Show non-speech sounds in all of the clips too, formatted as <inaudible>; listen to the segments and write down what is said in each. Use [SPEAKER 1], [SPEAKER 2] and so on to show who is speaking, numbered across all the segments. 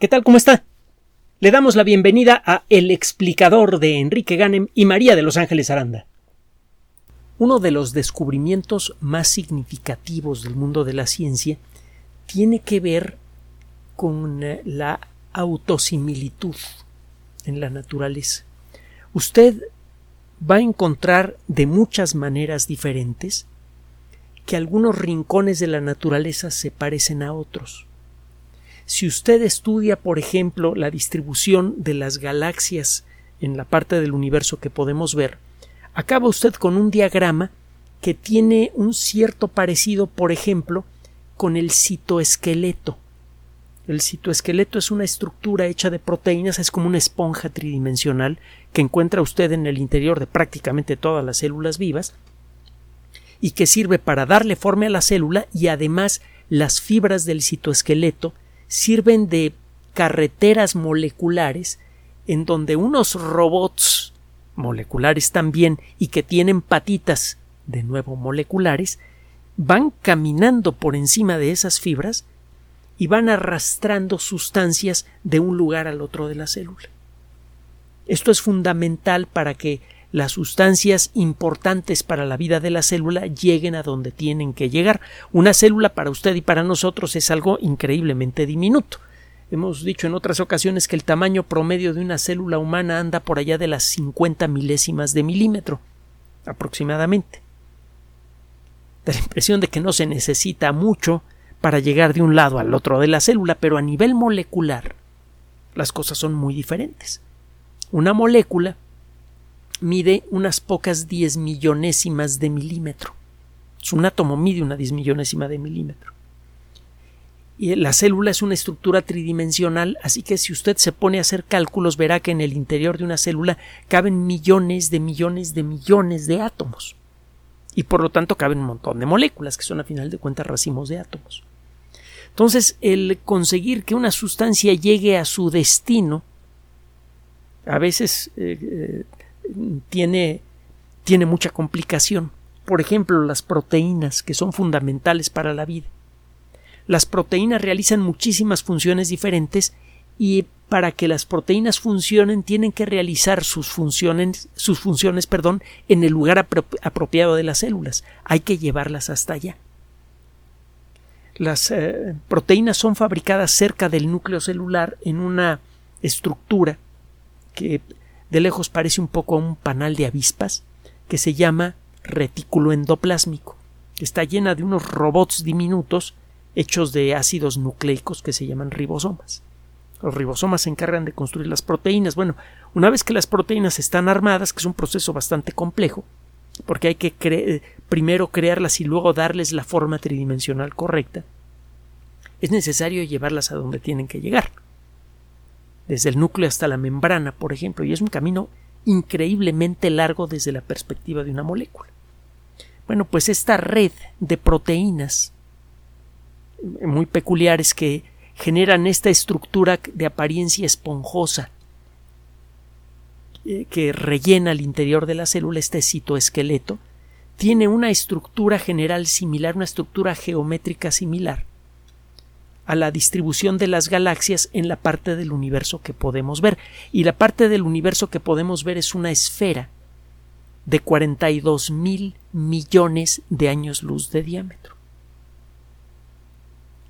[SPEAKER 1] ¿Qué tal? ¿Cómo está? Le damos la bienvenida a El explicador de Enrique Ganem y María de Los Ángeles Aranda. Uno de los descubrimientos más significativos del mundo de la ciencia tiene que ver con eh, la autosimilitud en la naturaleza. Usted va a encontrar de muchas maneras diferentes que algunos rincones de la naturaleza se parecen a otros. Si usted estudia, por ejemplo, la distribución de las galaxias en la parte del universo que podemos ver, acaba usted con un diagrama que tiene un cierto parecido, por ejemplo, con el citoesqueleto. El citoesqueleto es una estructura hecha de proteínas, es como una esponja tridimensional que encuentra usted en el interior de prácticamente todas las células vivas y que sirve para darle forma a la célula y además las fibras del citoesqueleto sirven de carreteras moleculares en donde unos robots moleculares también y que tienen patitas de nuevo moleculares van caminando por encima de esas fibras y van arrastrando sustancias de un lugar al otro de la célula. Esto es fundamental para que las sustancias importantes para la vida de la célula lleguen a donde tienen que llegar. Una célula para usted y para nosotros es algo increíblemente diminuto. Hemos dicho en otras ocasiones que el tamaño promedio de una célula humana anda por allá de las 50 milésimas de milímetro, aproximadamente. Da la impresión de que no se necesita mucho para llegar de un lado al otro de la célula, pero a nivel molecular las cosas son muy diferentes. Una molécula mide unas pocas diez millonésimas de milímetro. Un átomo mide una diez millonésima de milímetro. Y la célula es una estructura tridimensional, así que si usted se pone a hacer cálculos verá que en el interior de una célula caben millones de millones de millones de átomos. Y por lo tanto caben un montón de moléculas, que son a final de cuentas racimos de átomos. Entonces, el conseguir que una sustancia llegue a su destino, a veces eh, eh, tiene, tiene mucha complicación. Por ejemplo, las proteínas, que son fundamentales para la vida. Las proteínas realizan muchísimas funciones diferentes y para que las proteínas funcionen tienen que realizar sus funciones, sus funciones perdón, en el lugar apropiado de las células. Hay que llevarlas hasta allá. Las eh, proteínas son fabricadas cerca del núcleo celular en una estructura que de lejos parece un poco a un panal de avispas que se llama retículo endoplásmico, está llena de unos robots diminutos hechos de ácidos nucleicos que se llaman ribosomas. Los ribosomas se encargan de construir las proteínas. Bueno, una vez que las proteínas están armadas, que es un proceso bastante complejo, porque hay que primero crearlas y luego darles la forma tridimensional correcta, es necesario llevarlas a donde tienen que llegar desde el núcleo hasta la membrana, por ejemplo, y es un camino increíblemente largo desde la perspectiva de una molécula. Bueno, pues esta red de proteínas muy peculiares que generan esta estructura de apariencia esponjosa eh, que rellena el interior de la célula, este citoesqueleto, tiene una estructura general similar, una estructura geométrica similar, a la distribución de las galaxias en la parte del universo que podemos ver. Y la parte del universo que podemos ver es una esfera de 42 mil millones de años luz de diámetro.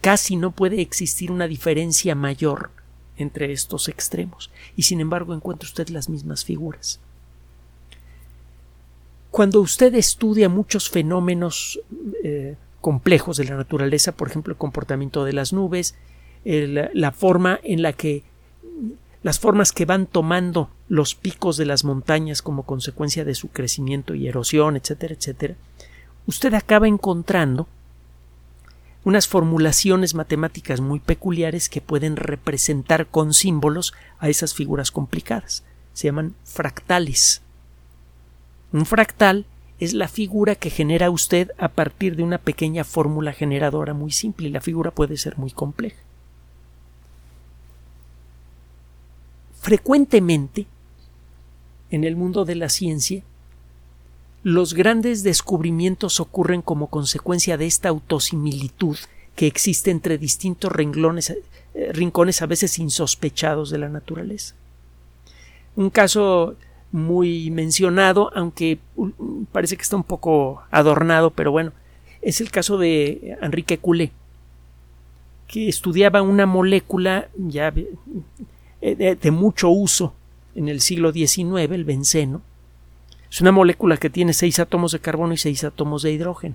[SPEAKER 1] Casi no puede existir una diferencia mayor entre estos extremos, y sin embargo encuentra usted las mismas figuras. Cuando usted estudia muchos fenómenos eh, complejos de la naturaleza, por ejemplo, el comportamiento de las nubes, la forma en la que las formas que van tomando los picos de las montañas como consecuencia de su crecimiento y erosión, etcétera, etcétera, usted acaba encontrando unas formulaciones matemáticas muy peculiares que pueden representar con símbolos a esas figuras complicadas. Se llaman fractales. Un fractal es la figura que genera usted a partir de una pequeña fórmula generadora muy simple y la figura puede ser muy compleja. Frecuentemente, en el mundo de la ciencia, los grandes descubrimientos ocurren como consecuencia de esta autosimilitud que existe entre distintos renglones, eh, rincones a veces insospechados de la naturaleza. Un caso muy mencionado, aunque parece que está un poco adornado, pero bueno, es el caso de Enrique Coulé, que estudiaba una molécula ya de, de mucho uso en el siglo XIX, el benceno. Es una molécula que tiene seis átomos de carbono y seis átomos de hidrógeno.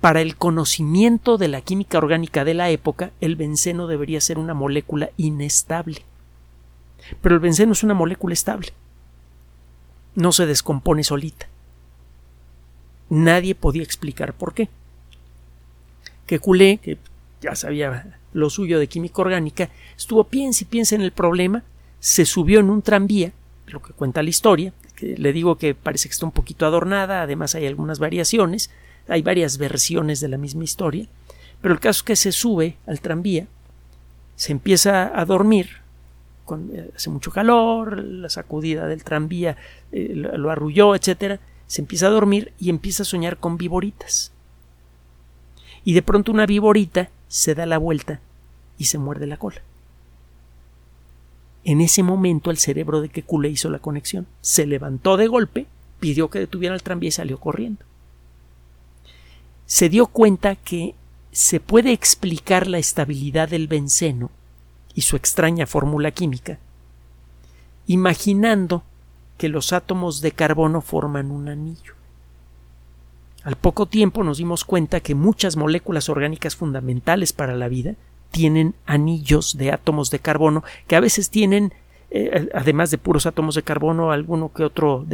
[SPEAKER 1] Para el conocimiento de la química orgánica de la época, el benceno debería ser una molécula inestable. Pero el benceno es una molécula estable. No se descompone solita. Nadie podía explicar por qué. Que Coulé, que ya sabía lo suyo de química orgánica, estuvo piensa y piensa en el problema, se subió en un tranvía, lo que cuenta la historia, le digo que parece que está un poquito adornada, además hay algunas variaciones, hay varias versiones de la misma historia, pero el caso es que se sube al tranvía, se empieza a dormir, eh, hace mucho calor, la sacudida del tranvía eh, lo, arrulló, etcétera, se empieza a dormir y empieza a soñar con viboritas. Y de pronto una viborita se da la vuelta y se muerde la cola. En ese momento el cerebro de Kekule hizo la conexión. Se levantó de golpe, pidió que detuviera el tranvía y salió corriendo. Se dio cuenta que se puede explicar la estabilidad del benceno y su extraña fórmula química imaginando que los átomos de carbono forman un anillo. Al poco tiempo nos dimos cuenta que muchas moléculas orgánicas fundamentales para la vida tienen anillos de átomos de carbono que a veces tienen, eh, además de puros átomos de carbono, alguno que otro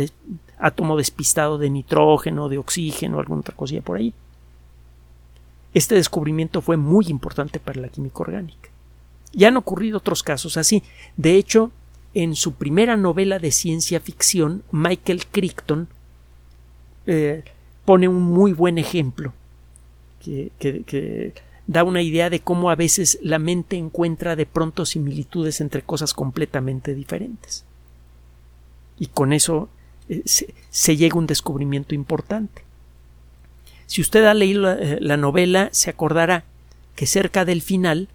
[SPEAKER 1] átomo despistado de nitrógeno, de oxígeno, alguna otra cosilla por ahí. Este descubrimiento fue muy importante para la química orgánica. Ya han ocurrido otros casos así. De hecho, en su primera novela de ciencia ficción, Michael Crichton eh, pone un muy buen ejemplo que, que da una idea de cómo a veces la mente encuentra de pronto similitudes entre cosas completamente diferentes. Y con eso eh, se, llega a un descubrimiento importante. Si usted ha leído la, eh, novela, se acordará que cerca del final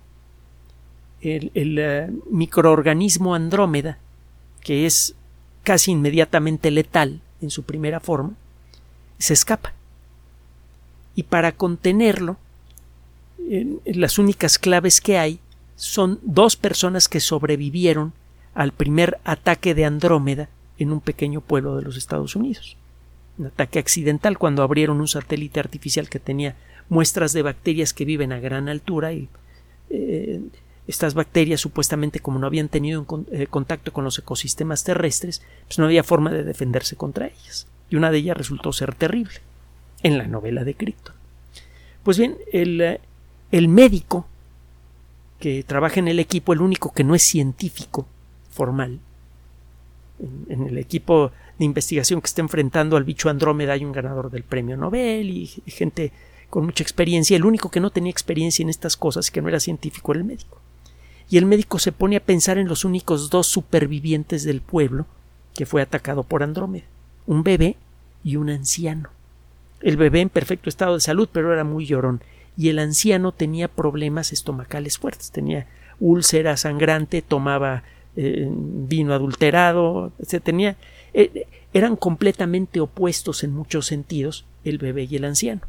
[SPEAKER 1] el, eh, microorganismo Andrómeda, que es casi inmediatamente letal en su primera forma, se escapa. Y para contenerlo, las únicas claves que hay son dos personas que sobrevivieron al primer ataque de Andrómeda en un pequeño pueblo de los Estados Unidos. Un ataque accidental cuando abrieron un satélite artificial que tenía muestras de bacterias que viven a gran altura y eh, estas bacterias supuestamente como no habían tenido eh, contacto con los ecosistemas terrestres, pues no había forma de defenderse contra ellas. Y una de ellas resultó ser terrible en la novela de Crichton. Pues bien, el, eh, el médico que trabaja en el equipo, el único que no es científico formal, en, el equipo de investigación que está enfrentando al bicho Andrómeda hay un ganador del premio Nobel y, gente con mucha experiencia. El único que no tenía experiencia en estas cosas y que no era científico era el médico. Y el médico se pone a pensar en los únicos dos supervivientes del pueblo que fue atacado por Andrómeda, un bebé y un anciano. El bebé en perfecto estado de salud, pero era muy llorón, y el anciano tenía problemas estomacales fuertes, tenía úlcera sangrante, tomaba eh, vino adulterado, se tenía eh, eran completamente opuestos en muchos sentidos el bebé y el anciano.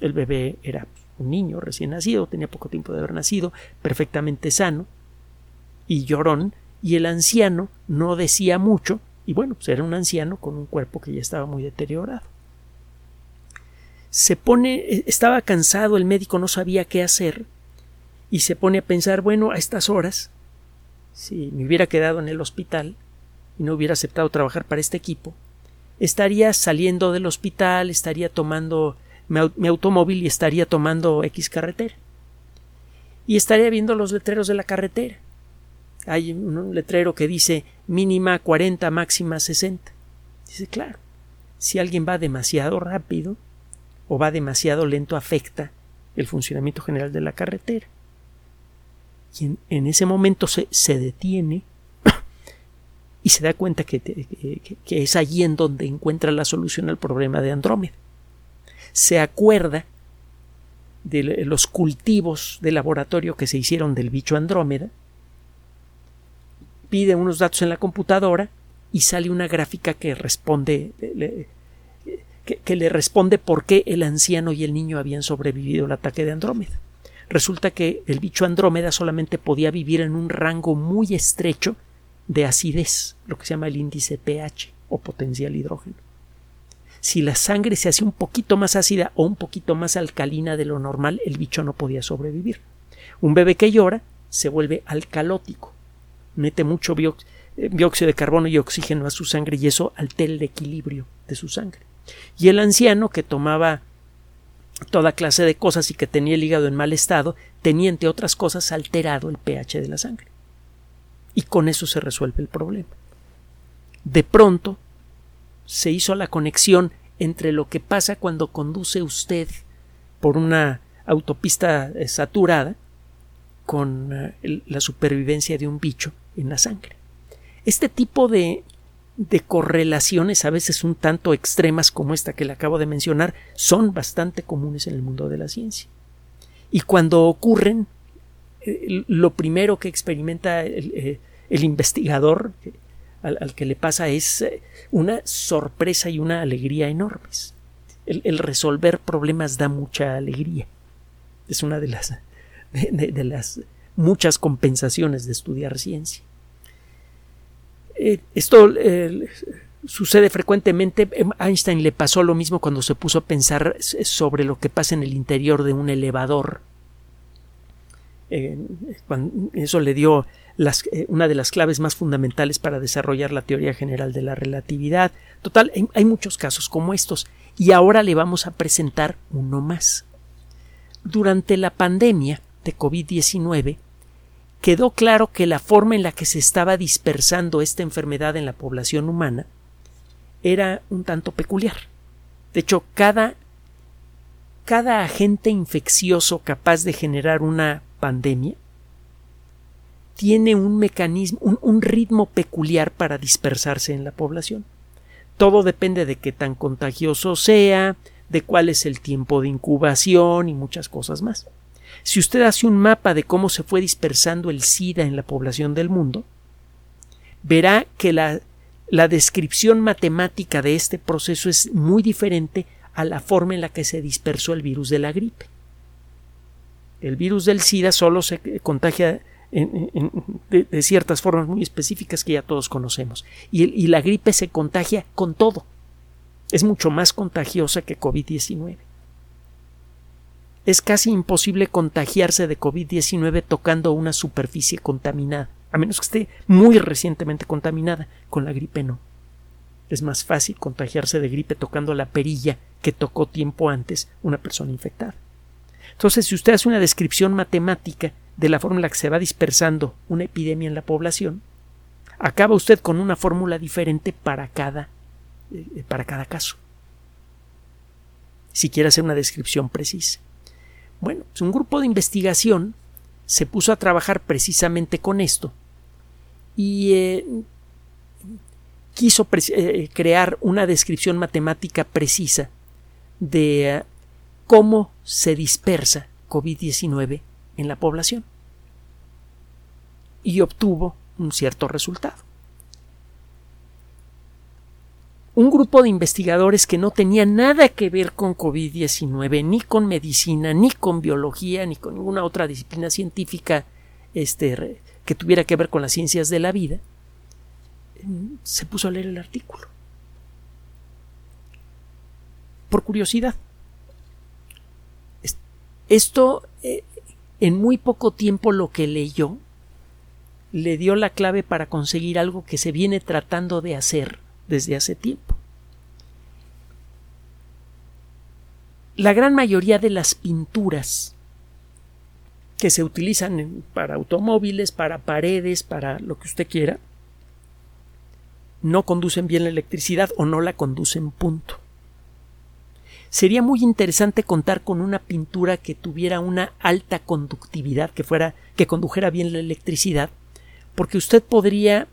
[SPEAKER 1] El bebé era un niño recién nacido, tenía poco tiempo de haber nacido, perfectamente sano y llorón, y el anciano no decía mucho, y bueno, pues era un anciano con un cuerpo que ya estaba muy deteriorado se pone, e, estaba cansado, el médico no sabía qué hacer y se pone a pensar, bueno, a estas horas, si me hubiera quedado en el hospital y no hubiera aceptado trabajar para este equipo, estaría saliendo del hospital, estaría tomando mi, automóvil y estaría tomando X carretera. Y estaría viendo los letreros de la carretera. Hay un letrero que dice mínima 40, máxima 60. Dice, claro, si alguien va demasiado rápido, o va demasiado lento afecta el funcionamiento general de la carretera. Y en, ese momento se, se, detiene <coughs> y se da cuenta que, que, es allí en donde encuentra la solución al problema de Andrómeda. Se acuerda de los cultivos de laboratorio que se hicieron del bicho Andrómeda, pide unos datos en la computadora y sale una gráfica que responde que, le responde por qué el anciano y el niño habían sobrevivido al ataque de Andrómeda. Resulta que el bicho Andrómeda solamente podía vivir en un rango muy estrecho de acidez, lo que se llama el índice pH o potencial hidrógeno. Si la sangre se hacía un poquito más ácida o un poquito más alcalina de lo normal, el bicho no podía sobrevivir. Un bebé que llora se vuelve alcalótico, mete mucho eh, dióxido de carbono y oxígeno a su sangre y eso altera el equilibrio de su sangre. Y el anciano que tomaba toda clase de cosas y que tenía el hígado en mal estado, tenía entre otras cosas alterado el pH de la sangre. Y con eso se resuelve el problema. De pronto se hizo la conexión entre lo que pasa cuando conduce usted por una autopista eh, saturada con eh, la supervivencia de un bicho en la sangre. Este tipo de, de correlaciones, a veces un tanto extremas como esta que le acabo de mencionar, son bastante comunes en el mundo de la ciencia. Y cuando ocurren, eh, lo primero que experimenta el, eh, investigador al, que le pasa es una sorpresa y una alegría enormes. El, resolver problemas da mucha alegría. Es una de las, <laughs> de las muchas compensaciones de estudiar ciencia. Eh, esto eh, sucede frecuentemente. Em, Einstein le pasó lo mismo cuando se puso a pensar sobre lo que pasa en el interior de un elevador. eso le dio eh, una de las claves más fundamentales para desarrollar la teoría general de la relatividad. Total, hay muchos casos como estos y ahora le vamos a presentar uno más. Durante la pandemia de COVID-19, quedó claro que la forma en la que se estaba dispersando esta enfermedad en la población humana era un tanto peculiar. De hecho, cada, cada agente infeccioso capaz de generar una pandemia tiene un mecanismo, un, un, ritmo peculiar para dispersarse en la población. Todo depende de qué tan contagioso sea, de cuál es el tiempo de incubación y muchas cosas más. Si usted hace un mapa de cómo se fue dispersando el SIDA en la población del mundo, verá que la, descripción matemática de este proceso es muy diferente a la forma en la que se dispersó el virus de la gripe. El virus del SIDA solo se contagia de, ciertas formas muy específicas que ya todos conocemos. Y, y la gripe se contagia con todo. Es mucho más contagiosa que COVID-19 es casi imposible contagiarse de COVID-19 tocando una superficie contaminada, a menos que esté muy recientemente contaminada. Con la gripe no. Es más fácil contagiarse de gripe tocando la perilla que tocó tiempo antes una persona infectada. Entonces, si usted hace una descripción matemática de la forma en la que se va dispersando una epidemia en la población, acaba usted con una fórmula diferente para cada, eh, para cada caso. Si quiere hacer una descripción precisa. Bueno, pues un grupo de investigación se puso a trabajar precisamente con esto y eh, quiso eh, crear una descripción matemática precisa de eh, cómo se dispersa COVID-19 en la población y obtuvo un cierto resultado. Un grupo de investigadores que no tenía nada que ver con COVID-19, ni con medicina, ni con biología, ni con ninguna otra disciplina científica este, que tuviera que ver con las ciencias de la vida, se puso a leer el artículo. Por curiosidad. Esto, eh, en muy poco tiempo lo que leyó, le dio la clave para conseguir algo que se viene tratando de hacer desde hace tiempo. La gran mayoría de las pinturas que se utilizan para automóviles, para paredes, para lo que usted quiera, no conducen bien la electricidad o no la conducen punto. Sería muy interesante contar con una pintura que tuviera una alta conductividad, que fuera que condujera bien la electricidad, porque usted podría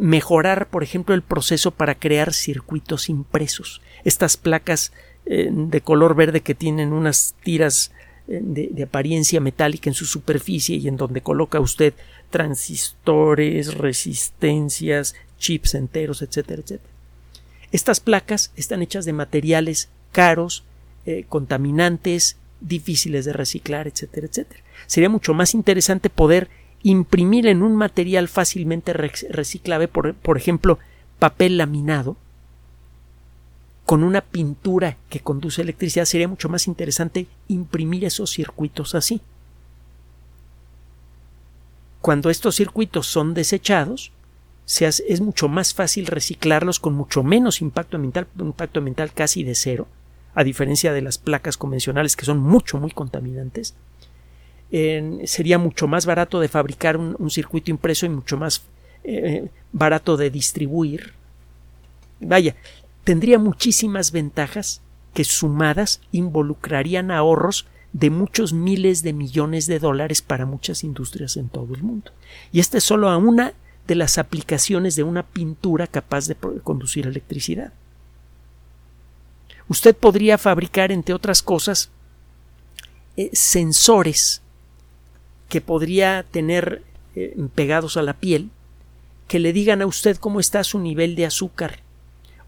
[SPEAKER 1] mejorar, por ejemplo, el proceso para crear circuitos impresos. Estas placas eh, de color verde que tienen unas tiras de, apariencia metálica en su superficie y en donde coloca usted transistores, resistencias, chips enteros, etcétera, etcétera. Estas placas están hechas de materiales caros, eh, contaminantes, difíciles de reciclar, etcétera, etcétera. Sería mucho más interesante poder imprimir en un material fácilmente reciclable, por, ejemplo, papel laminado, con una pintura que conduce electricidad, sería mucho más interesante imprimir esos circuitos así. Cuando estos circuitos son desechados, es mucho más fácil reciclarlos con mucho menos impacto ambiental, un impacto ambiental casi de cero, a diferencia de las placas convencionales que son mucho, muy contaminantes. Sería mucho más barato de fabricar un, circuito impreso y mucho más eh, barato de distribuir. Vaya, tendría muchísimas ventajas que sumadas involucrarían ahorros de muchos miles de millones de dólares para muchas industrias en todo el mundo. Y esta es solo una de las aplicaciones de una pintura capaz de conducir electricidad. Usted podría fabricar, entre otras cosas, eh, sensores que podría tener eh, pegados a la piel que le digan a usted cómo está su nivel de azúcar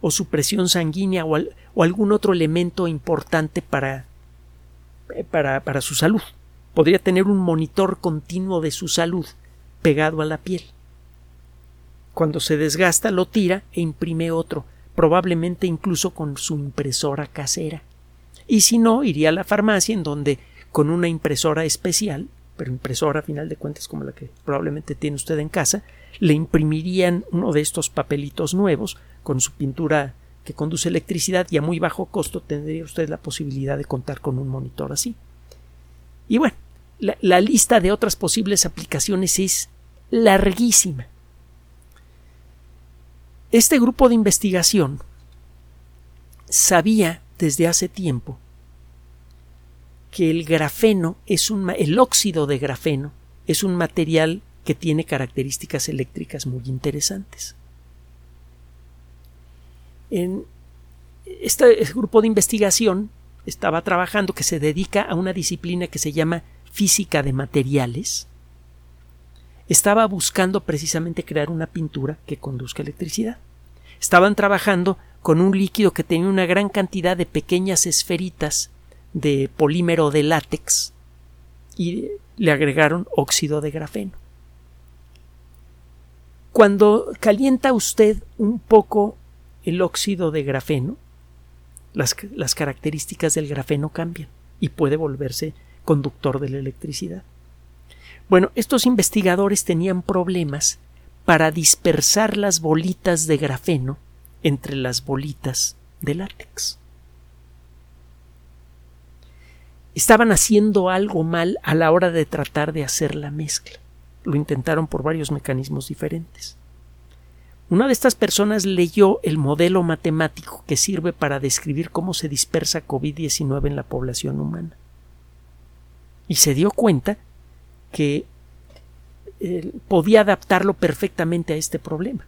[SPEAKER 1] o su presión sanguínea o, algún otro elemento importante para, eh, para, para su salud. Podría tener un monitor continuo de su salud pegado a la piel. Cuando se desgasta lo tira e imprime otro, probablemente incluso con su impresora casera. Y si no, iría a la farmacia en donde con una impresora especial, pero impresora a final de cuentas como la que probablemente tiene usted en casa, le imprimirían uno de estos papelitos nuevos con su pintura que conduce electricidad y a muy bajo costo tendría usted la posibilidad de contar con un monitor así. Y bueno, la, lista de otras posibles aplicaciones es larguísima. Este grupo de investigación sabía desde hace tiempo que el grafeno es un el óxido de grafeno es un material que tiene características eléctricas muy interesantes en este grupo de investigación estaba trabajando que se dedica a una disciplina que se llama física de materiales. Estaba buscando precisamente crear una pintura que conduzca electricidad. Estaban trabajando con un líquido que tenía una gran cantidad de pequeñas esferitas de polímero de látex y le agregaron óxido de grafeno. Cuando calienta usted un poco el óxido de grafeno, las, las características del grafeno cambian y puede volverse conductor de la electricidad. Bueno, estos investigadores tenían problemas para dispersar las bolitas de grafeno entre las bolitas de látex. Estaban haciendo algo mal a la hora de tratar de hacer la mezcla. Lo intentaron por varios mecanismos diferentes. Una de estas personas leyó el modelo matemático que sirve para describir cómo se dispersa COVID-19 en la población humana. Y se dio cuenta que eh, podía adaptarlo perfectamente a este problema.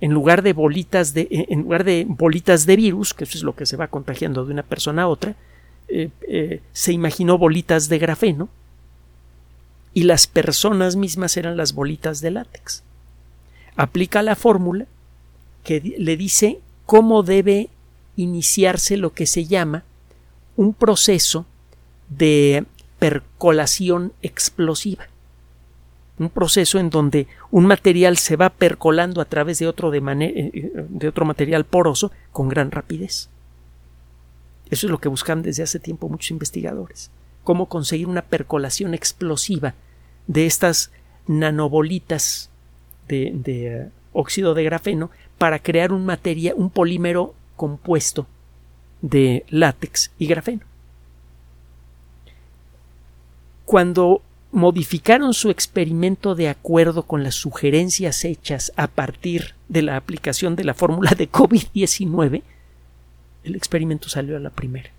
[SPEAKER 1] En lugar de bolitas de, en lugar de bolitas de virus, que eso es lo que se va contagiando de una persona a otra, eh, se imaginó bolitas de grafeno y las personas mismas eran las bolitas de látex aplica la fórmula que le dice cómo debe iniciarse lo que se llama un proceso de percolación explosiva. Un proceso en donde un material se va percolando a través de otro, de, eh, de otro material poroso con gran rapidez. Eso es lo que buscan desde hace tiempo muchos investigadores. Cómo conseguir una percolación explosiva de estas nanobolitas de, eh, óxido de grafeno para crear un un polímero compuesto de látex y grafeno. Cuando modificaron su experimento de acuerdo con las sugerencias hechas a partir de la aplicación de la fórmula de COVID-19, el experimento salió a la primera.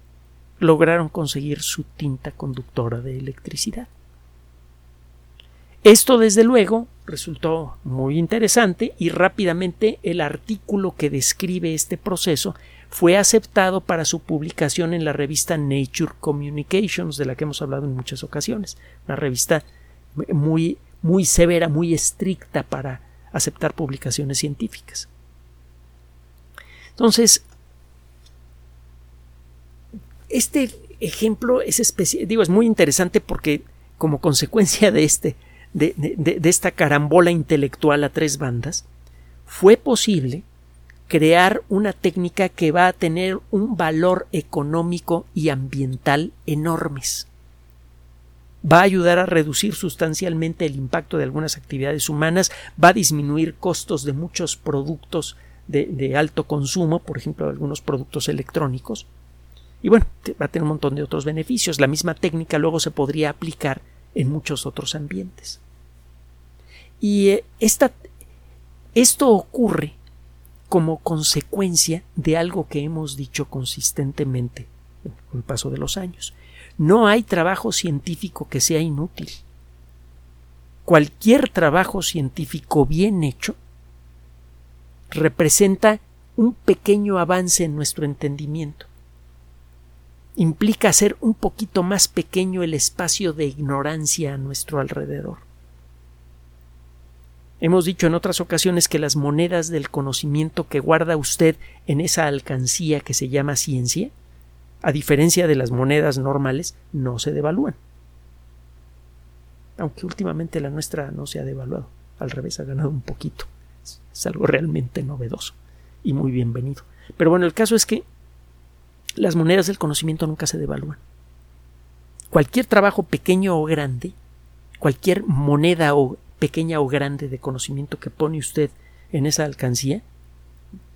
[SPEAKER 1] Lograron conseguir su tinta conductora de electricidad. Esto, desde luego, resultó muy interesante y rápidamente el artículo que describe este proceso fue aceptado para su publicación en la revista Nature Communications, de la que hemos hablado en muchas ocasiones, una revista muy, muy severa, muy estricta para aceptar publicaciones científicas. Entonces, este ejemplo es digo, es muy interesante porque como consecuencia de este, de, de esta carambola intelectual a tres bandas, fue posible crear una técnica que va a tener un valor económico y ambiental enormes. Va a ayudar a reducir sustancialmente el impacto de algunas actividades humanas, va a disminuir costos de muchos productos de alto consumo, por ejemplo, algunos productos electrónicos. Y bueno, va a tener un montón de otros beneficios. La misma técnica luego se podría aplicar en muchos otros ambientes. Y eh, esta, esto ocurre como consecuencia de algo que hemos dicho consistentemente con el paso de los años. No hay trabajo científico que sea inútil. Cualquier trabajo científico bien hecho representa un pequeño avance en nuestro entendimiento. Implica hacer un poquito más pequeño el espacio de ignorancia a nuestro alrededor. Hemos dicho en otras ocasiones que las monedas del conocimiento que guarda usted en esa alcancía que se llama ciencia, a diferencia de las monedas normales, no se devalúan. Aunque últimamente la nuestra no se ha devaluado, al revés ha ganado un poquito. Es algo realmente novedoso y muy bienvenido. Pero bueno, el caso es que las monedas del conocimiento nunca se devalúan. Cualquier trabajo pequeño o grande, cualquier moneda o pequeña o grande de conocimiento que pone usted en esa alcancía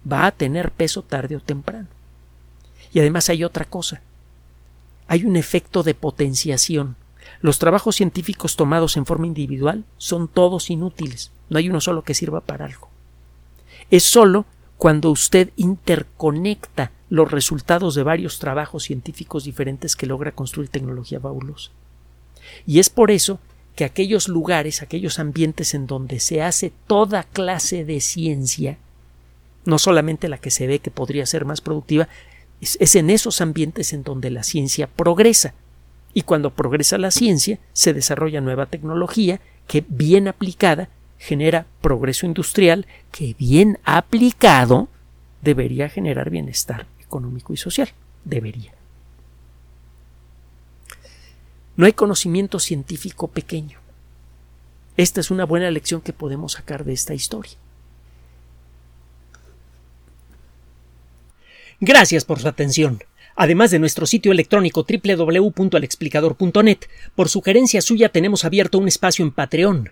[SPEAKER 1] va a tener peso tarde o temprano. Y además hay otra cosa. Hay un efecto de potenciación. Los trabajos científicos tomados en forma individual son todos inútiles. No hay uno solo que sirva para algo. Es solo cuando usted interconecta los resultados de varios trabajos científicos diferentes que logra construir tecnología fabulosa. Y es por eso que aquellos lugares, aquellos ambientes en donde se hace toda clase de ciencia, no solamente la que se ve que podría ser más productiva, es, en esos ambientes en donde la ciencia progresa. Y cuando progresa la ciencia, se desarrolla nueva tecnología que, bien aplicada, genera progreso industrial que, bien aplicado, debería generar bienestar económico y social. Debería. No hay conocimiento científico pequeño. Esta es una buena lección que podemos sacar de esta historia. Gracias por su atención. Además de nuestro sitio electrónico www.alexplicador.net, por sugerencia suya tenemos abierto un espacio en Patreon,